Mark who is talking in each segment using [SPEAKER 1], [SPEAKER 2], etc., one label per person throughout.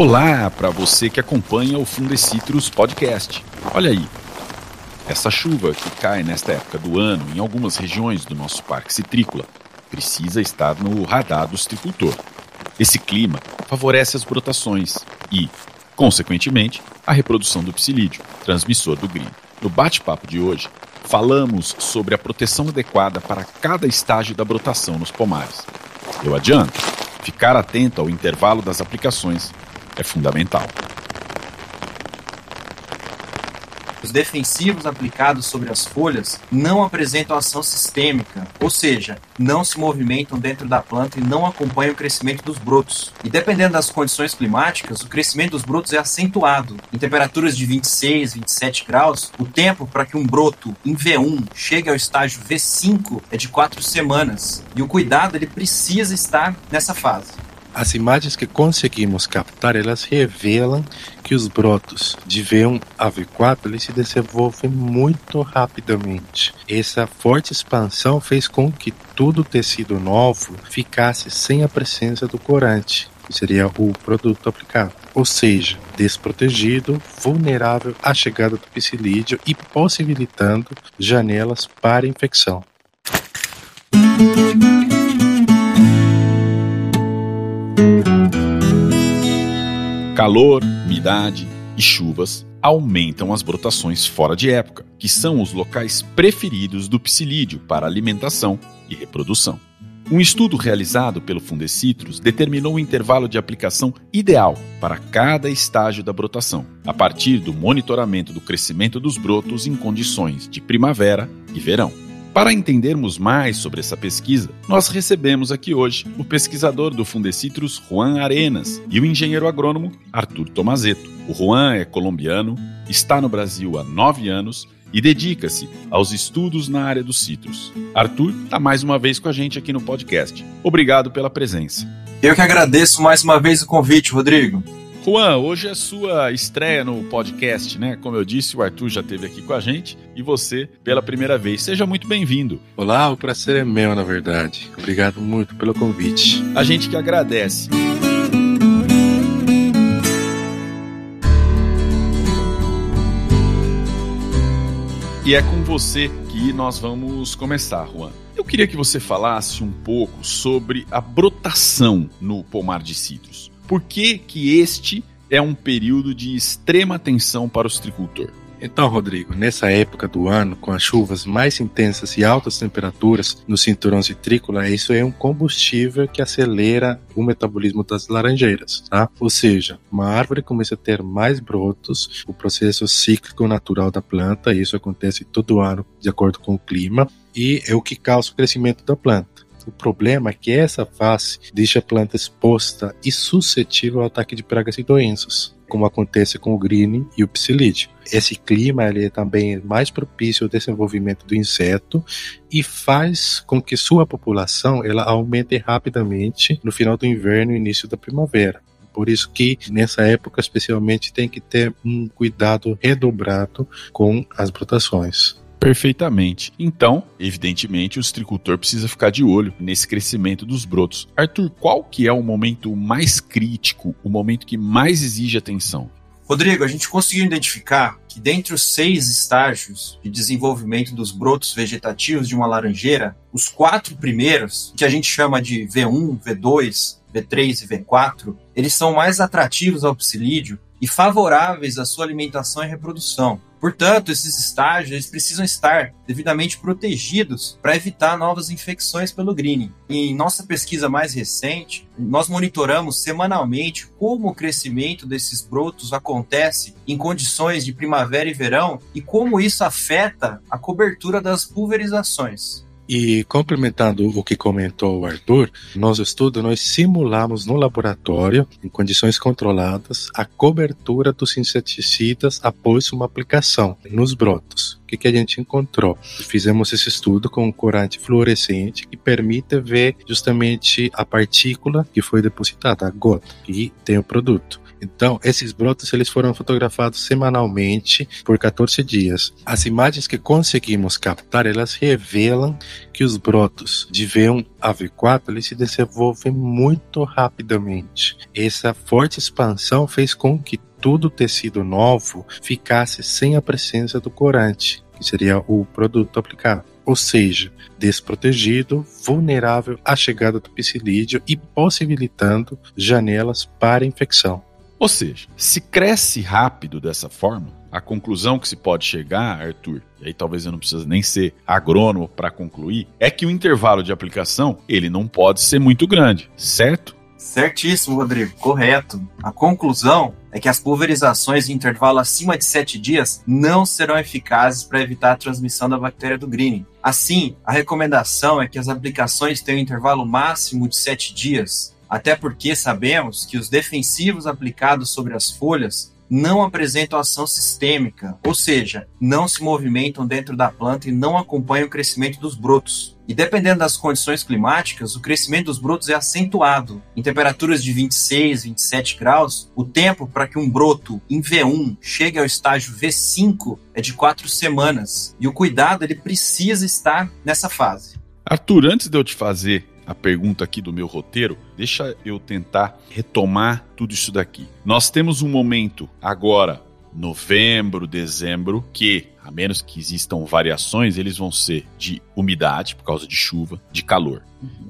[SPEAKER 1] Olá para você que acompanha o Fundecitrus Podcast. Olha aí, essa chuva que cai nesta época do ano em algumas regiões do nosso parque citrícola precisa estar no radar do citricultor. Esse clima favorece as brotações e, consequentemente, a reprodução do psilídeo, transmissor do green. No bate-papo de hoje, falamos sobre a proteção adequada para cada estágio da brotação nos pomares. Eu adianto, ficar atento ao intervalo das aplicações é fundamental.
[SPEAKER 2] Os defensivos aplicados sobre as folhas não apresentam ação sistêmica, ou seja, não se movimentam dentro da planta e não acompanham o crescimento dos brotos. E dependendo das condições climáticas, o crescimento dos brotos é acentuado. Em temperaturas de 26, 27 graus, o tempo para que um broto em V1 chegue ao estágio V5 é de 4 semanas. E o cuidado ele precisa estar nessa fase.
[SPEAKER 3] As imagens que conseguimos captar, elas revelam que os brotos de V1 a V4 eles se desenvolvem muito rapidamente. Essa forte expansão fez com que todo o tecido novo ficasse sem a presença do corante, que seria o produto aplicado. Ou seja, desprotegido, vulnerável à chegada do psilídeo e possibilitando janelas para infecção.
[SPEAKER 1] Calor, umidade e chuvas aumentam as brotações fora de época, que são os locais preferidos do psilídeo para alimentação e reprodução. Um estudo realizado pelo Fundecitrus determinou o intervalo de aplicação ideal para cada estágio da brotação, a partir do monitoramento do crescimento dos brotos em condições de primavera e verão. Para entendermos mais sobre essa pesquisa, nós recebemos aqui hoje o pesquisador do Fundecitrus, Juan Arenas, e o engenheiro agrônomo Arthur Tomazeto. O Juan é colombiano, está no Brasil há nove anos e dedica-se aos estudos na área dos citros. Arthur está mais uma vez com a gente aqui no podcast. Obrigado pela presença.
[SPEAKER 2] Eu que agradeço mais uma vez o convite, Rodrigo.
[SPEAKER 1] Juan, hoje é sua estreia no podcast, né? Como eu disse, o Arthur já esteve aqui com a gente e você pela primeira vez. Seja muito bem-vindo.
[SPEAKER 3] Olá, o prazer é meu, na verdade. Obrigado muito pelo convite.
[SPEAKER 1] A gente que agradece. E é com você que nós vamos começar, Juan. Eu queria que você falasse um pouco sobre a brotação no pomar de citros. Por que, que este é um período de extrema atenção para o citricultor?
[SPEAKER 3] Então, Rodrigo, nessa época do ano, com as chuvas mais intensas e altas temperaturas no cinturão citrícola, isso é um combustível que acelera o metabolismo das laranjeiras, tá? Ou seja, uma árvore começa a ter mais brotos, o processo cíclico natural da planta, isso acontece todo ano de acordo com o clima, e é o que causa o crescimento da planta. O problema é que essa fase deixa a planta exposta e suscetível ao ataque de pragas e doenças, como acontece com o green e o psilídeo. Esse clima ele é também mais propício ao desenvolvimento do inseto e faz com que sua população ela aumente rapidamente no final do inverno e início da primavera. Por isso que nessa época especialmente tem que ter um cuidado redobrado com as brotações.
[SPEAKER 1] Perfeitamente. Então, evidentemente, o citricultor precisa ficar de olho nesse crescimento dos brotos. Arthur, qual que é o momento mais crítico, o momento que mais exige atenção?
[SPEAKER 2] Rodrigo, a gente conseguiu identificar que dentre os seis estágios de desenvolvimento dos brotos vegetativos de uma laranjeira, os quatro primeiros, que a gente chama de V1, V2, V3 e V4, eles são mais atrativos ao psilídeo e favoráveis à sua alimentação e reprodução. Portanto, esses estágios eles precisam estar devidamente protegidos para evitar novas infecções pelo greening. Em nossa pesquisa mais recente, nós monitoramos semanalmente como o crescimento desses brotos acontece em condições de primavera e verão e como isso afeta a cobertura das pulverizações.
[SPEAKER 3] E complementando o que comentou o Arthur, nosso estudo nós simulamos no laboratório, em condições controladas, a cobertura dos inseticidas após uma aplicação nos brotos. O que, que a gente encontrou? Fizemos esse estudo com um corante fluorescente que permite ver justamente a partícula que foi depositada, a gota, e tem o produto. Então, esses brotos eles foram fotografados semanalmente por 14 dias. As imagens que conseguimos captar, elas revelam que os brotos de V1 a V4 eles se desenvolvem muito rapidamente. Essa forte expansão fez com que todo tecido novo ficasse sem a presença do corante, que seria o produto aplicado ou seja, desprotegido, vulnerável à chegada do psilídeo e possibilitando janelas para infecção.
[SPEAKER 1] Ou seja, se cresce rápido dessa forma, a conclusão que se pode chegar, Arthur, e aí talvez eu não precise nem ser agrônomo para concluir, é que o intervalo de aplicação ele não pode ser muito grande, certo?
[SPEAKER 2] Certíssimo, Rodrigo, correto. A conclusão é que as pulverizações em intervalo acima de 7 dias não serão eficazes para evitar a transmissão da bactéria do greening. Assim, a recomendação é que as aplicações tenham um intervalo máximo de 7 dias, até porque sabemos que os defensivos aplicados sobre as folhas não apresentam ação sistêmica, ou seja, não se movimentam dentro da planta e não acompanham o crescimento dos brotos. E dependendo das condições climáticas, o crescimento dos brotos é acentuado. Em temperaturas de 26, 27 graus, o tempo para que um broto em V1 chegue ao estágio V5 é de 4 semanas. E o cuidado ele precisa estar nessa fase.
[SPEAKER 1] Arthur, antes de eu te fazer a pergunta aqui do meu roteiro, deixa eu tentar retomar tudo isso daqui. Nós temos um momento agora, novembro, dezembro, que a menos que existam variações, eles vão ser de umidade, por causa de chuva, de calor.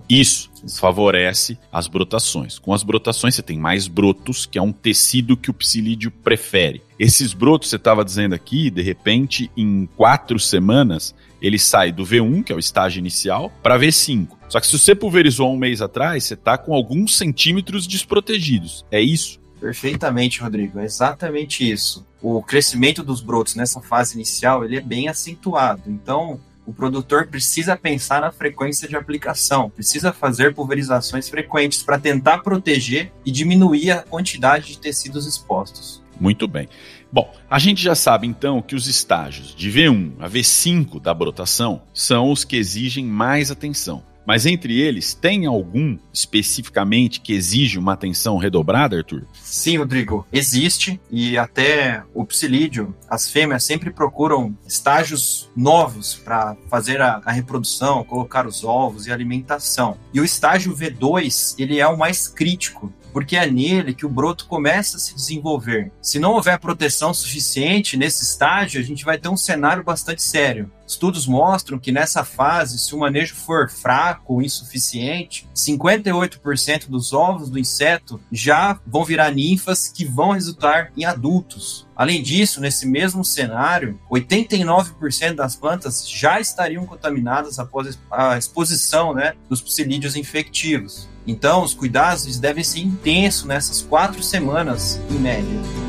[SPEAKER 1] Isso favorece as brotações. Com as brotações, você tem mais brotos, que é um tecido que o psilídeo prefere. Esses brotos, você estava dizendo aqui, de repente, em quatro semanas, ele sai do V1, que é o estágio inicial, para V5. Só que se você pulverizou um mês atrás, você está com alguns centímetros desprotegidos. É isso?
[SPEAKER 2] Perfeitamente, Rodrigo. É exatamente isso. O crescimento dos brotos nessa fase inicial ele é bem acentuado. Então, o produtor precisa pensar na frequência de aplicação, precisa fazer pulverizações frequentes para tentar proteger e diminuir a quantidade de tecidos expostos.
[SPEAKER 1] Muito bem. Bom, a gente já sabe então que os estágios de V1 a V5 da brotação são os que exigem mais atenção. Mas entre eles, tem algum especificamente que exige uma atenção redobrada, Arthur?
[SPEAKER 2] Sim, Rodrigo, existe e até o psilídeo, as fêmeas sempre procuram estágios novos para fazer a, a, reprodução, colocar os ovos e alimentação. E o estágio V2, ele é o mais crítico, porque é nele que o broto começa a se desenvolver. Se não houver proteção suficiente nesse estágio, a gente vai ter um cenário bastante sério. Estudos mostram que nessa fase, se o manejo for fraco ou insuficiente, 58% dos ovos do inseto já vão virar ninfas que vão resultar em adultos. Além disso, nesse mesmo cenário, 89% das plantas já estariam contaminadas após a exposição né, dos psilídeos infectivos. Então, os cuidados devem ser intensos nessas quatro semanas, em média.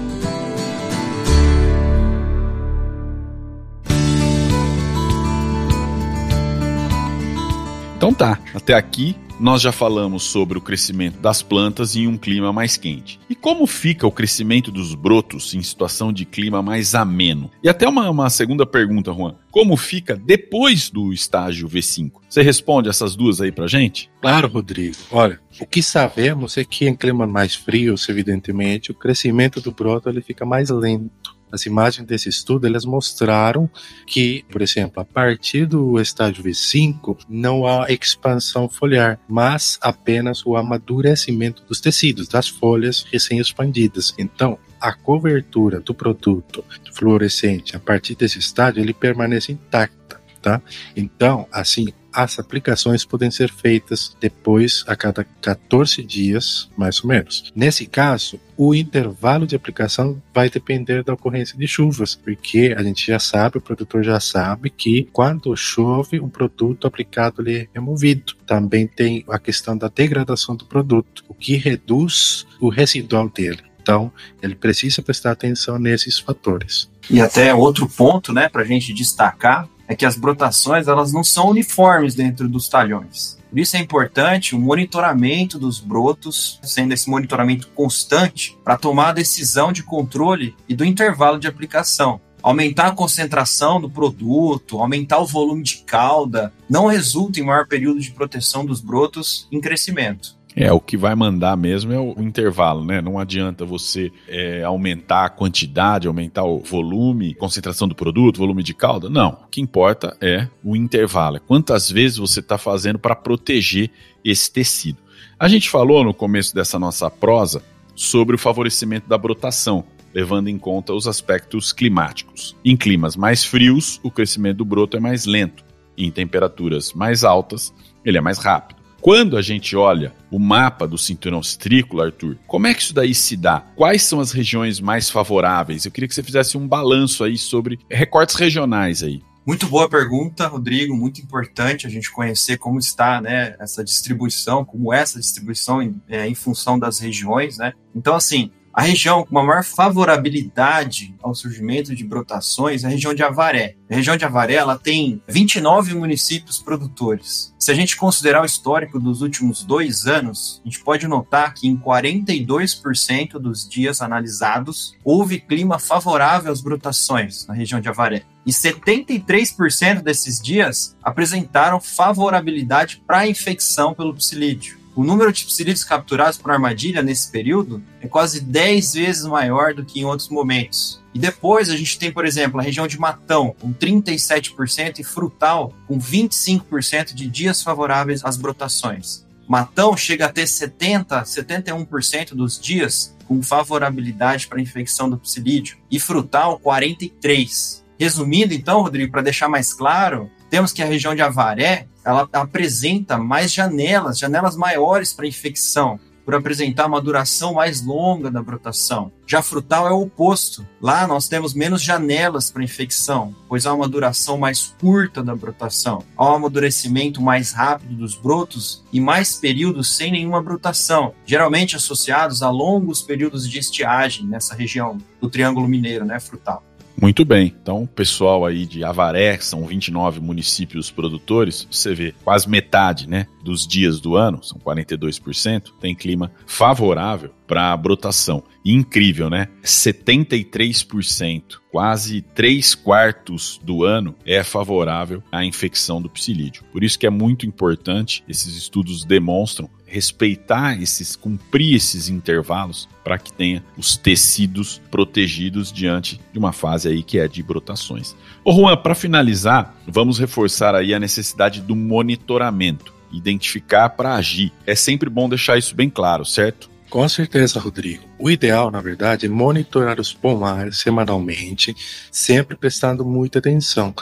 [SPEAKER 1] Então tá, até aqui nós já falamos sobre o crescimento das plantas em um clima mais quente. E como fica o crescimento dos brotos em situação de clima mais ameno? E até uma, uma segunda pergunta, Juan. Como fica depois do estágio V5? Você responde essas duas aí pra gente?
[SPEAKER 3] Claro, Rodrigo. Olha, o que sabemos é que em climas mais frios, evidentemente, o crescimento do broto ele fica mais lento. As imagens desse estudo elas mostraram que, por exemplo, a partir do estágio V5 não há expansão foliar, mas apenas o amadurecimento dos tecidos, das folhas recém-expandidas. Então, a cobertura do produto fluorescente a partir desse estágio ele permanece intacta, tá? Então, assim, as aplicações podem ser feitas depois a cada 14 dias, mais ou menos. Nesse caso, o intervalo de aplicação vai depender da ocorrência de chuvas, porque a gente já sabe, o produtor já sabe que quando chove, o produto aplicado é removido. Também tem a questão da degradação do produto, o que reduz o residual dele. Então, ele precisa prestar atenção nesses fatores.
[SPEAKER 2] E até outro ponto, né, para a gente destacar, é que as brotações elas não são uniformes dentro dos talhões. Por isso é importante o monitoramento dos brotos, sendo esse monitoramento constante, para tomar a decisão de controle e do intervalo de aplicação. Aumentar a concentração do produto, aumentar o volume de cauda, não resulta em maior período de proteção dos brotos em crescimento.
[SPEAKER 1] É, o que vai mandar mesmo é o intervalo, né? Não adianta você é, aumentar a quantidade, aumentar o volume, concentração do produto, volume de calda. Não. O que importa é o intervalo. É quantas vezes você está fazendo para proteger esse tecido. A gente falou no começo dessa nossa prosa sobre o favorecimento da brotação, levando em conta os aspectos climáticos. Em climas mais frios, o crescimento do broto é mais lento. Em temperaturas mais altas, ele é mais rápido. Quando a gente olha o mapa do cinturão citrícola, Arthur, como é que isso daí se dá? Quais são as regiões mais favoráveis? Eu queria que você fizesse um balanço aí sobre recortes regionais aí.
[SPEAKER 2] Muito boa pergunta, Rodrigo. Muito importante a gente conhecer como está né, essa distribuição, como é essa distribuição em, é, em função das regiões. Né? Então, assim, a região com uma maior favorabilidade ao surgimento de brotações é a região de Avaré. A região de Avaré ela tem 29 municípios produtores. Se a gente considerar o histórico dos últimos dois anos, a gente pode notar que em 42% dos dias analisados houve clima favorável às brotações na região de Avaré. E 73% desses dias apresentaram favorabilidade para a infecção pelo psilídeo. O número de psilídeos capturados por armadilha nesse período é quase 10 vezes maior do que em outros momentos. E depois a gente tem, por exemplo, a região de Matão, com 37%, e Frutal, com 25% de dias favoráveis às brotações. Matão chega a ter 70, 71% dos dias com favorabilidade para a infecção do psilídeo, e Frutal, 43%. Resumindo, então, Rodrigo, para deixar mais claro, temos que a região de Avaré ela apresenta mais janelas, janelas maiores para infecção, por apresentar uma duração mais longa da brotação. Já frutal é o oposto. Lá nós temos menos janelas para infecção, pois há uma duração mais curta da brotação. Há um amadurecimento mais rápido dos brotos e mais períodos sem nenhuma brotação, geralmente associados a longos períodos de estiagem nessa região do Triângulo Mineiro, né, frutal.
[SPEAKER 1] Muito bem. Então, o pessoal aí de Avaré, são 29 municípios produtores, você vê quase metade, né, dos dias do ano, são 42%, tem clima favorável para a brotação. incrível, né? 73%, quase 3 quartos do ano é favorável à infecção do psilídeo. Por isso que é muito importante, esses estudos demonstram respeitar esses, cumprir esses intervalos para que tenha os tecidos protegidos diante de uma fase aí que é de brotações. Ô Juan, para finalizar, vamos reforçar aí a necessidade do monitoramento, identificar para agir. É sempre bom deixar isso bem claro, certo?
[SPEAKER 3] Com certeza, Rodrigo. O ideal, na verdade, é monitorar os pomares semanalmente, sempre prestando muita atenção.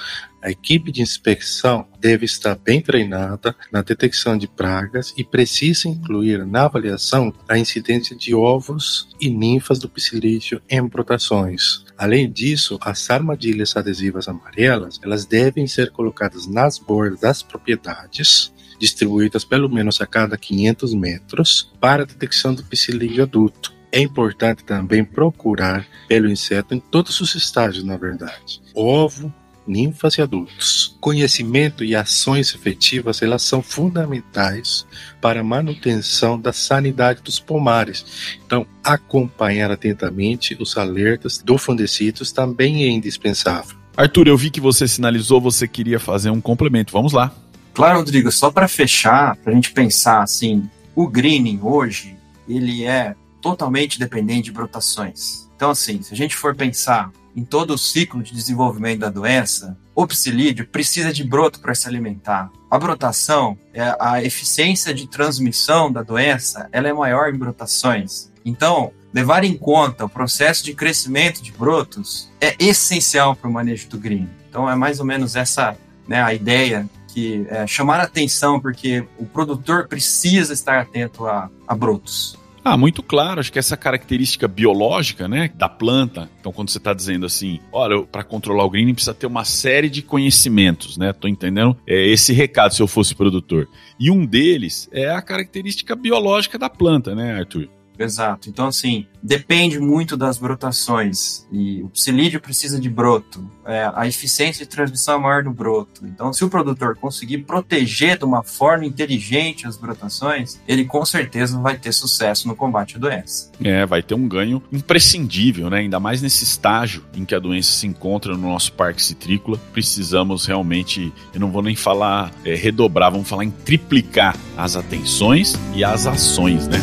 [SPEAKER 3] A equipe de inspeção deve estar bem treinada na detecção de pragas e precisa incluir na avaliação a incidência de ovos e ninfas do psilídeo em brotações. Além disso, as armadilhas adesivas amarelas, elas devem ser colocadas nas bordas das propriedades distribuídas pelo menos a cada 500 metros, para a detecção do psilídeo adulto. É importante também procurar pelo inseto em todos os estágios, na verdade. Ovo, ninfas e adultos. Conhecimento e ações efetivas elas são fundamentais para a manutenção da sanidade dos pomares. Então, acompanhar atentamente os alertas do fungicidas também é indispensável.
[SPEAKER 1] Arthur, eu vi que você sinalizou, você queria fazer um complemento. Vamos lá.
[SPEAKER 2] Claro, Rodrigo, só para fechar, para a gente pensar assim, o greening hoje, ele é totalmente dependente de brotações. Então, assim, se a gente for pensar em todo o ciclo de desenvolvimento da doença, o psilídeo precisa de broto para se alimentar. A brotação, é a eficiência de transmissão da doença, ela é maior em brotações. Então, levar em conta o processo de crescimento de brotos é essencial para o manejo do green. Então, é mais ou menos essa né, a ideia que é, chamar atenção, porque o produtor precisa estar atento a, a brotos.
[SPEAKER 1] Ah, muito claro. Acho que essa característica biológica, né, da planta. Então, quando você está dizendo assim, olha, para controlar o greening precisa ter uma série de conhecimentos, né? Tô entendendo é, esse recado se eu fosse produtor. E um deles é a característica biológica da planta, né, Arthur?
[SPEAKER 2] Exato. Então, assim, depende muito das brotações. E o psilídeo precisa de broto. É, a eficiência de transmissão é maior do broto. Então, se o produtor conseguir proteger de uma forma inteligente as brotações, ele com certeza vai ter sucesso no combate à doença.
[SPEAKER 1] É, vai ter um ganho imprescindível, né? Ainda mais nesse estágio em que a doença se encontra no nosso parque citrícola. Precisamos realmente, eu não vou nem falar é, redobrar, vamos falar em triplicar as atenções e as ações, né?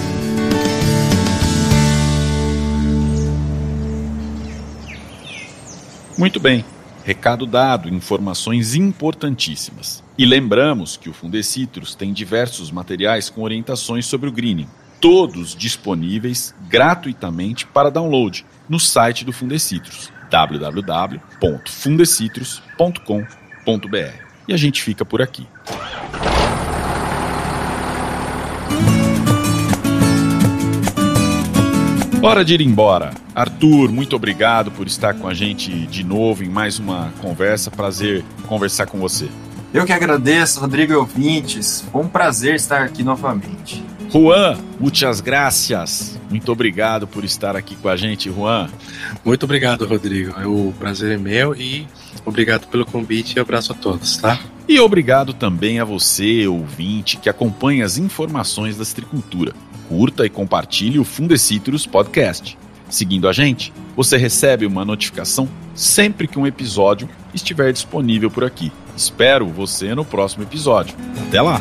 [SPEAKER 1] Muito bem. Recado dado, informações importantíssimas. E lembramos que o Fundecitrus tem diversos materiais com orientações sobre o greening, todos disponíveis gratuitamente para download no site do Fundecitrus, www.fundecitrus.com.br. E a gente fica por aqui. Hora de ir embora. Arthur, muito obrigado por estar com a gente de novo em mais uma conversa. Prazer conversar com você.
[SPEAKER 2] Eu que agradeço, Rodrigo e ouvintes. Foi um prazer estar aqui novamente.
[SPEAKER 1] Juan, muitas gracias. Muito obrigado por estar aqui com a gente, Juan.
[SPEAKER 3] Muito obrigado, Rodrigo. O prazer é meu e obrigado pelo convite e abraço a todos, tá?
[SPEAKER 1] E obrigado também a você, ouvinte, que acompanha as informações da Citricultura curta e compartilhe o Fundecitrus Podcast. Seguindo a gente, você recebe uma notificação sempre que um episódio estiver disponível por aqui. Espero você no próximo episódio. Até lá!